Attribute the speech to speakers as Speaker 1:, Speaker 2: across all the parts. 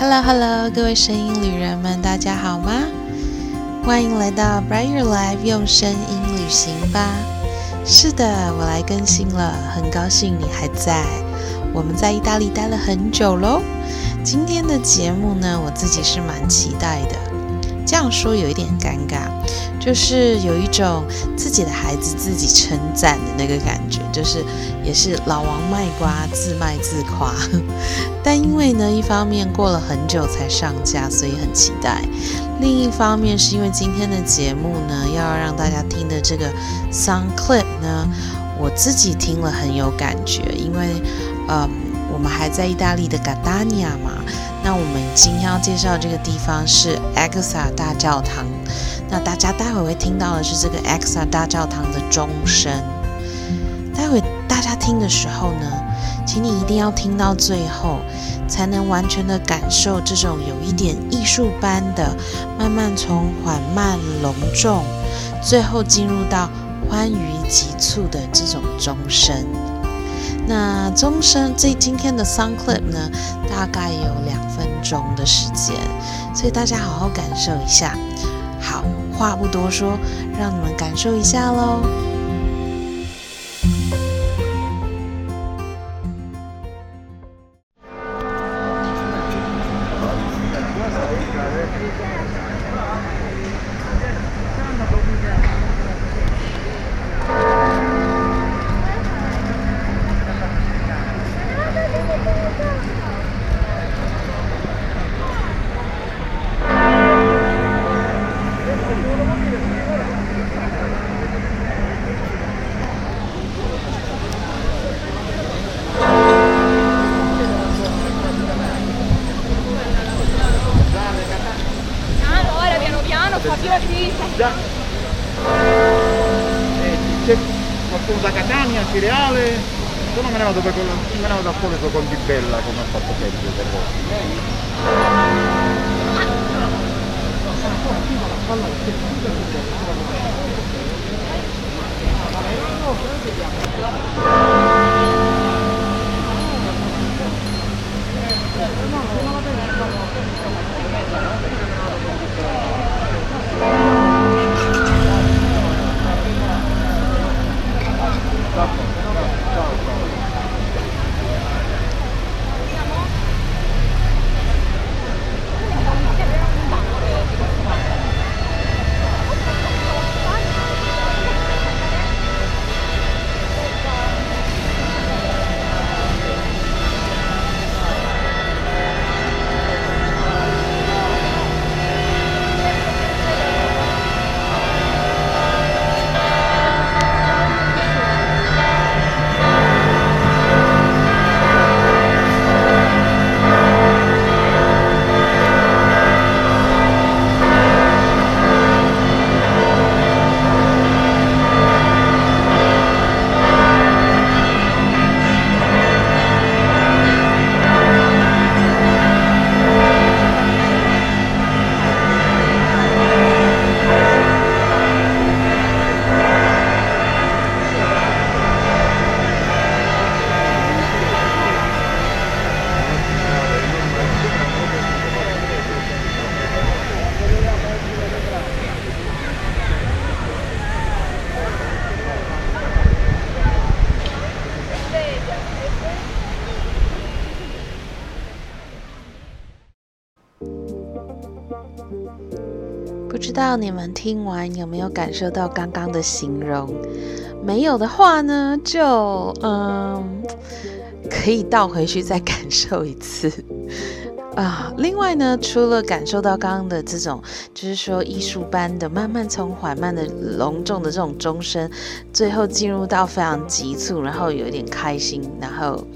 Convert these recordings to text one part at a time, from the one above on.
Speaker 1: Hello Hello，各位声音旅人们，大家好吗？欢迎来到 Brighter Live，用声音旅行吧。是的，我来更新了，很高兴你还在。我们在意大利待了很久喽。今天的节目呢，我自己是蛮期待的。这样说有一点尴尬，就是有一种自己的孩子自己称赞的那个感觉，就是也是老王卖瓜，自卖自夸。但因为呢，一方面过了很久才上架，所以很期待；另一方面是因为今天的节目呢，要让大家听的这个 song clip 呢，我自己听了很有感觉，因为，嗯，我们还在意大利的 g a d a n i a 嘛。那我们今天要介绍这个地方是 Exa 大教堂。那大家待会会听到的是这个 Exa 大教堂的钟声。待会大家听的时候呢，请你一定要听到最后，才能完全的感受这种有一点艺术般的，慢慢从缓慢隆重，最后进入到欢愉急促的这种钟声。那钟声这今天的 Sound Clip 呢，大概有两分钟的时间，所以大家好好感受一下。好，话不多说，让你们感受一下喽。
Speaker 2: Da Catania, Cireale. Se non me ne vado, per, me ne vado a Poleso con Di Bella come ha fatto sempre per voi.
Speaker 1: 不知道你们听完有没有感受到刚刚的形容？没有的话呢，就嗯，可以倒回去再感受一次 啊。另外呢，除了感受到刚刚的这种，就是说艺术般的，慢慢从缓慢的、隆重的这种钟声，最后进入到非常急促，然后有一点开心，然后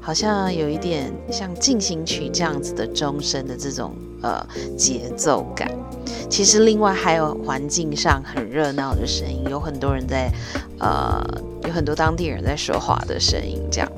Speaker 1: 好像有一点像进行曲这样子的钟声的这种呃节奏感。其实，另外还有环境上很热闹的声音，有很多人在，呃，有很多当地人在说话的声音。这样，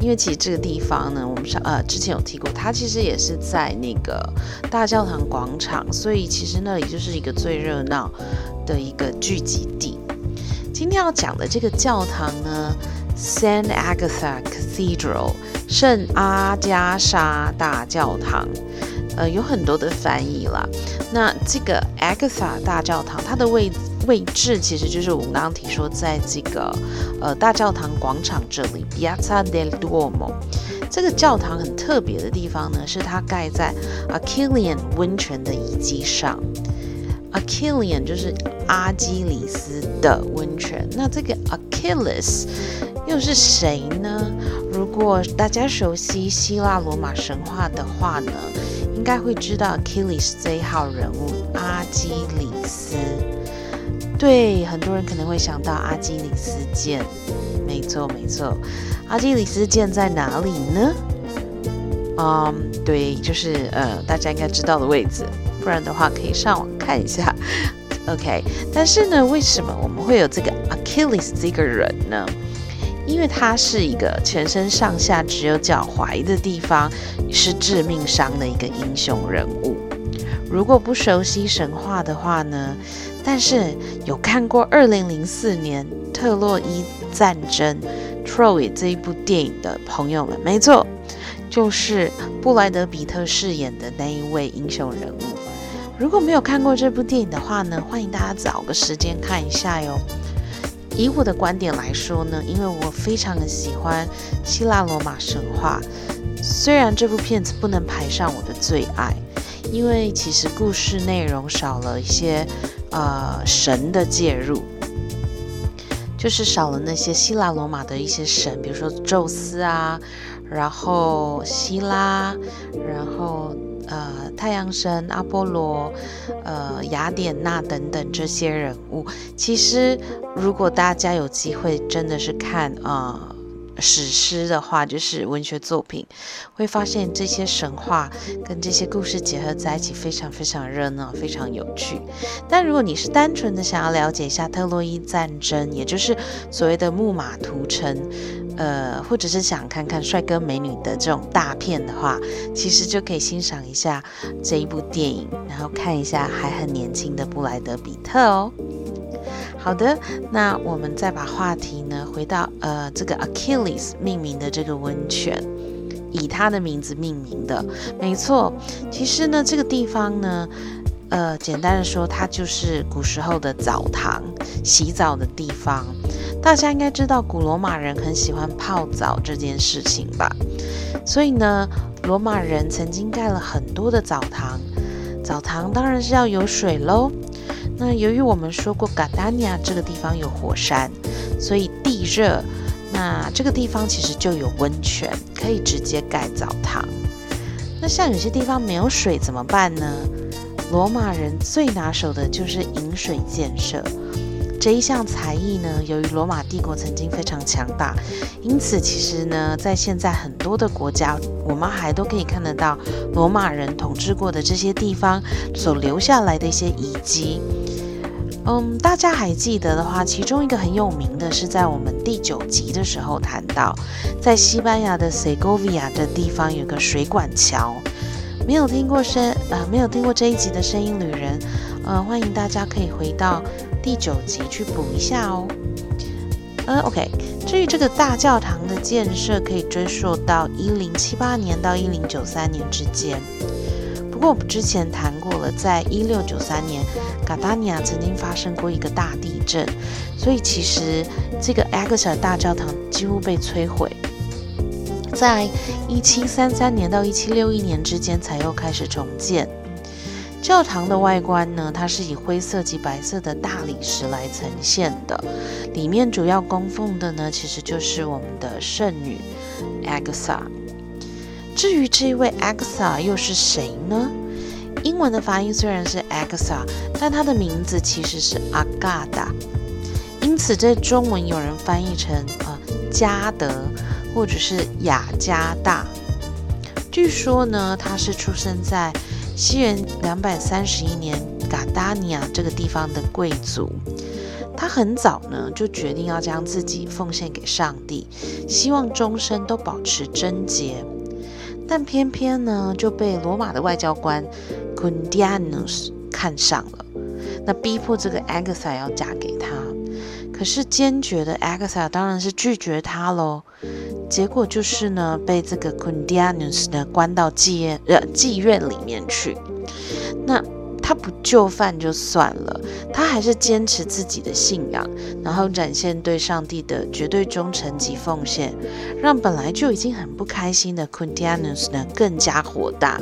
Speaker 1: 因为其实这个地方呢，我们上呃之前有提过，它其实也是在那个大教堂广场，所以其实那里就是一个最热闹的一个聚集地。今天要讲的这个教堂呢，Saint Agatha Cathedral 圣阿加莎大教堂。呃，有很多的翻译啦。那这个 Agatha 大教堂，它的位位置其实就是我们刚刚提说，在这个呃大教堂广场这里，Piazza del Duomo。这个教堂很特别的地方呢，是它盖在 Achillean 温泉的遗迹上。Achillean 就是阿基里斯的温泉。那这个 Achilles 又是谁呢？如果大家熟悉希腊罗马神话的话呢？应该会知道 Achilles 这一号人物阿基里斯。对，很多人可能会想到阿基里斯剑。没错，没错。阿基里斯剑在哪里呢？嗯，对，就是呃，大家应该知道的位置。不然的话，可以上网看一下。OK，但是呢，为什么我们会有这个 Achilles 这个人呢？因为他是一个全身上下只有脚踝的地方是致命伤的一个英雄人物。如果不熟悉神话的话呢，但是有看过二零零四年特洛伊战争 Troy 这一部电影的朋友们，没错，就是布莱德比特饰演的那一位英雄人物。如果没有看过这部电影的话呢，欢迎大家找个时间看一下哟。以我的观点来说呢，因为我非常的喜欢希腊罗马神话，虽然这部片子不能排上我的最爱，因为其实故事内容少了一些呃神的介入，就是少了那些希腊罗马的一些神，比如说宙斯啊，然后希拉，然后。呃，太阳神阿波罗，呃，雅典娜等等这些人物，其实如果大家有机会真的是看啊史诗的话，就是文学作品，会发现这些神话跟这些故事结合在一起，非常非常热闹，非常有趣。但如果你是单纯的想要了解一下特洛伊战争，也就是所谓的木马屠城。呃，或者是想看看帅哥美女的这种大片的话，其实就可以欣赏一下这一部电影，然后看一下还很年轻的布莱德比特哦。好的，那我们再把话题呢回到呃这个 Achilles 命名的这个温泉，以他的名字命名的，没错。其实呢，这个地方呢，呃，简单的说，它就是古时候的澡堂，洗澡的地方。大家应该知道，古罗马人很喜欢泡澡这件事情吧？所以呢，罗马人曾经盖了很多的澡堂。澡堂当然是要有水喽。那由于我们说过，嘎达尼亚这个地方有火山，所以地热，那这个地方其实就有温泉，可以直接盖澡堂。那像有些地方没有水怎么办呢？罗马人最拿手的就是饮水建设。这一项才艺呢，由于罗马帝国曾经非常强大，因此其实呢，在现在很多的国家，我们还都可以看得到罗马人统治过的这些地方所留下来的一些遗迹。嗯，大家还记得的话，其中一个很有名的是在我们第九集的时候谈到，在西班牙的 Segovia 的地方有个水管桥。没有听过声啊，没有听过这一集的声音旅人，呃，欢迎大家可以回到。第九集去补一下哦。呃，OK。至于这个大教堂的建设，可以追溯到一零七八年到一零九三年之间。不过我们之前谈过了，在一六九三年，卡达尼亚曾经发生过一个大地震，所以其实这个 a g a t a 大教堂几乎被摧毁。在一七三三年到一七六一年之间，才又开始重建。教堂的外观呢，它是以灰色及白色的大理石来呈现的。里面主要供奉的呢，其实就是我们的圣女 Agatha。至于这一位 Agatha 又是谁呢？英文的发音虽然是 Agatha，但它的名字其实是 Agada。因此，在中文有人翻译成呃加德或者是雅加大。据说呢，他是出生在。西元两百三十一年，嘎达尼亚这个地方的贵族，他很早呢就决定要将自己奉献给上帝，希望终身都保持贞洁。但偏偏呢就被罗马的外交官 c u n d i a n u s 看上了，那逼迫这个 Agatha 要嫁给他。可是坚决的 Agatha 当然是拒绝他喽。结果就是呢，被这个 Kundianus 呢关到妓院呃妓院里面去。那他不就范就算了，他还是坚持自己的信仰，然后展现对上帝的绝对忠诚及奉献，让本来就已经很不开心的 Kundianus 呢更加火大，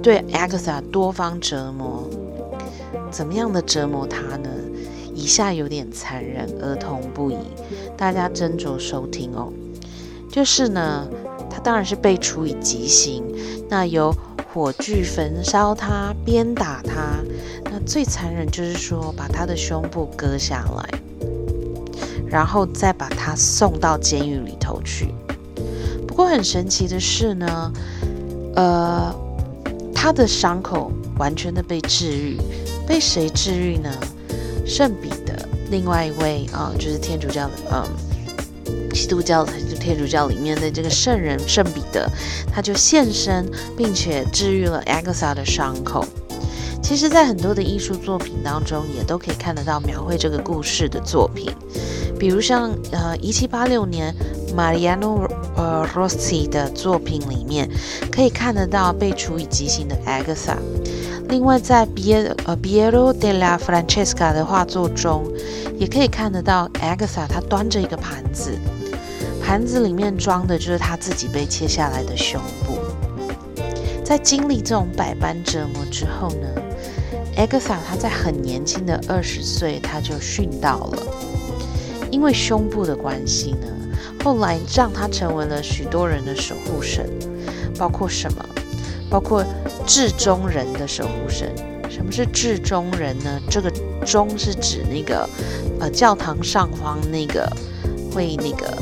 Speaker 1: 对 Agatha 多方折磨。怎么样的折磨他呢？以下有点残忍，儿童不宜，大家斟酌收听哦。就是呢，他当然是被处以极刑，那由。火炬焚烧他，鞭打他。那最残忍就是说，把他的胸部割下来，然后再把他送到监狱里头去。不过很神奇的是呢，呃，他的伤口完全的被治愈。被谁治愈呢？圣彼得，另外一位啊，就是天主教的，嗯。基督教、天主教里面的这个圣人圣彼得，他就现身，并且治愈了 Agatha 的伤口。其实，在很多的艺术作品当中，也都可以看得到描绘这个故事的作品，比如像呃一七八六年 Mariano 呃 Rossi 的作品里面，可以看得到被处以极刑的 Agatha。另外，在 biebero della Francesca 的画作中，也可以看得到 Agatha 她端着一个盘子。盘子里面装的就是他自己被切下来的胸部。在经历这种百般折磨之后呢，Agatha 她在很年轻的二十岁，她就殉道了。因为胸部的关系呢，后来让她成为了许多人的守护神，包括什么？包括至中人的守护神。什么是至中人呢？这个中是指那个呃教堂上方那个会那个。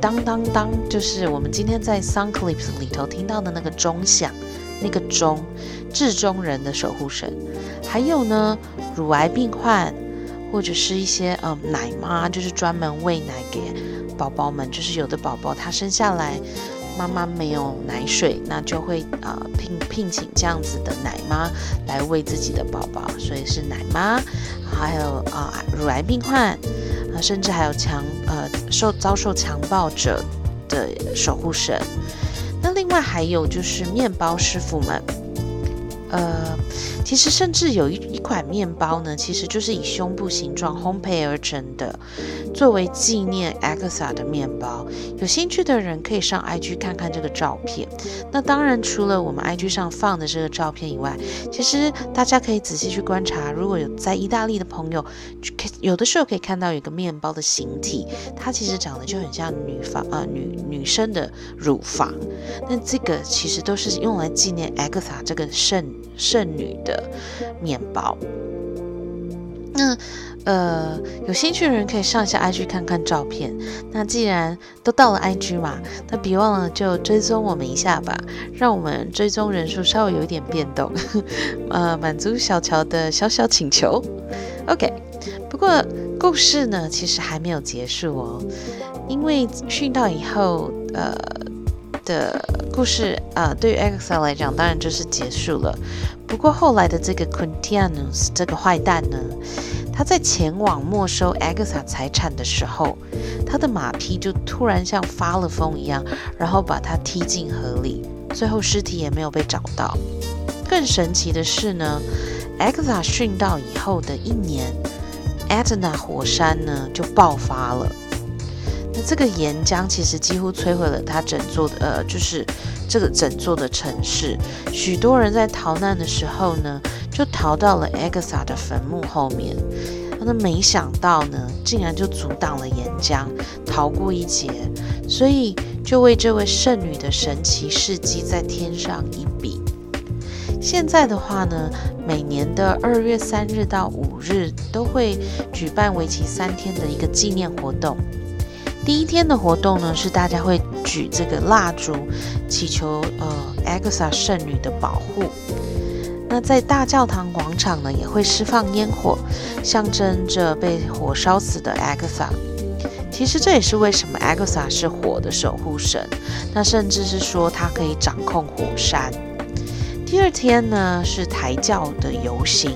Speaker 1: 当当当，就是我们今天在 Sun Clips 里头听到的那个钟响，那个钟，至中人的守护神。还有呢，乳癌病患，或者是一些嗯奶妈，就是专门喂奶给宝宝们。就是有的宝宝他生下来，妈妈没有奶水，那就会啊聘聘请这样子的奶妈来喂自己的宝宝，所以是奶妈。还有啊乳癌病患啊。甚至还有强呃受遭受强暴者的守护神，那另外还有就是面包师傅们。呃，其实甚至有一一款面包呢，其实就是以胸部形状烘焙而成的，作为纪念 Agatha 的面包。有兴趣的人可以上 IG 看看这个照片。那当然，除了我们 IG 上放的这个照片以外，其实大家可以仔细去观察，如果有在意大利的朋友，有的时候可以看到有个面包的形体，它其实长得就很像女房啊女女生的乳房。那这个其实都是用来纪念 Agatha 这个圣。圣女的面包，那呃，有兴趣的人可以上下 IG 看看照片。那既然都到了 IG 嘛，那别忘了就追踪我们一下吧，让我们追踪人数稍微有一点变动，呃，满足小乔的小小请求。OK，不过故事呢，其实还没有结束哦，因为训到以后，呃。的故事啊，对于 Agatha 来讲，当然就是结束了。不过后来的这个 Quintianus 这个坏蛋呢，他在前往没收 Agatha 财产的时候，他的马匹就突然像发了疯一样，然后把他踢进河里，最后尸体也没有被找到。更神奇的是呢，Agatha 殉道以后的一年，Etna 火山呢就爆发了。那这个岩浆其实几乎摧毁了他整座的呃，就是这个整座的城市。许多人在逃难的时候呢，就逃到了 Agatha 的坟墓后面。那没想到呢，竟然就阻挡了岩浆，逃过一劫。所以就为这位圣女的神奇事迹再添上一笔。现在的话呢，每年的二月三日到五日都会举办为期三天的一个纪念活动。第一天的活动呢，是大家会举这个蜡烛，祈求呃，EXA 圣女的保护。那在大教堂广场呢，也会释放烟火，象征着被火烧死的 EXA。其实这也是为什么 EXA 是火的守护神。那甚至是说她可以掌控火山。第二天呢，是抬轿的游行。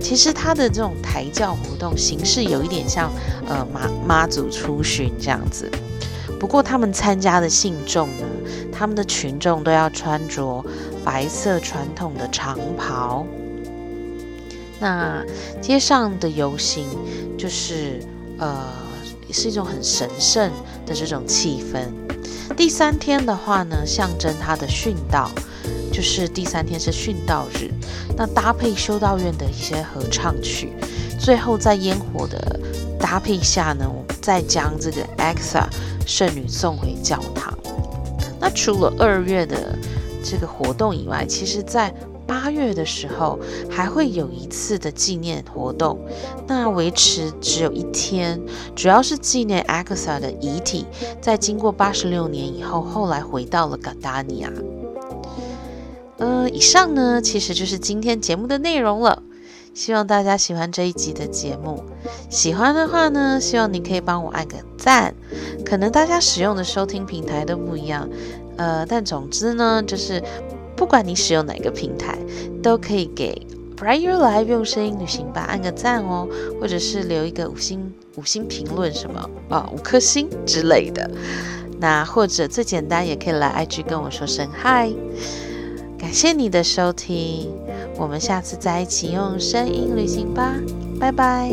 Speaker 1: 其实它的这种抬轿活动形式有一点像呃妈妈祖出巡这样子。不过他们参加的信众呢，他们的群众都要穿着白色传统的长袍。那街上的游行就是呃，是一种很神圣的这种气氛。第三天的话呢，象征他的殉道，就是第三天是殉道日。那搭配修道院的一些合唱曲，最后在烟火的搭配下呢，我们再将这个 Exa 圣女送回教堂。那除了二月的这个活动以外，其实在八月的时候还会有一次的纪念活动，那维持只有一天，主要是纪念 Agatha 的遗体在经过八十六年以后，后来回到了嘎达尼亚。呃，以上呢其实就是今天节目的内容了，希望大家喜欢这一集的节目。喜欢的话呢，希望你可以帮我按个赞。可能大家使用的收听平台都不一样，呃，但总之呢，就是。不管你使用哪个平台，都可以给 Brighter Life 用声音旅行吧按个赞哦，或者是留一个五星五星评论什么啊五颗星之类的。那或者最简单，也可以来 IG 跟我说声嗨。感谢你的收听，我们下次再一起用声音旅行吧，拜拜。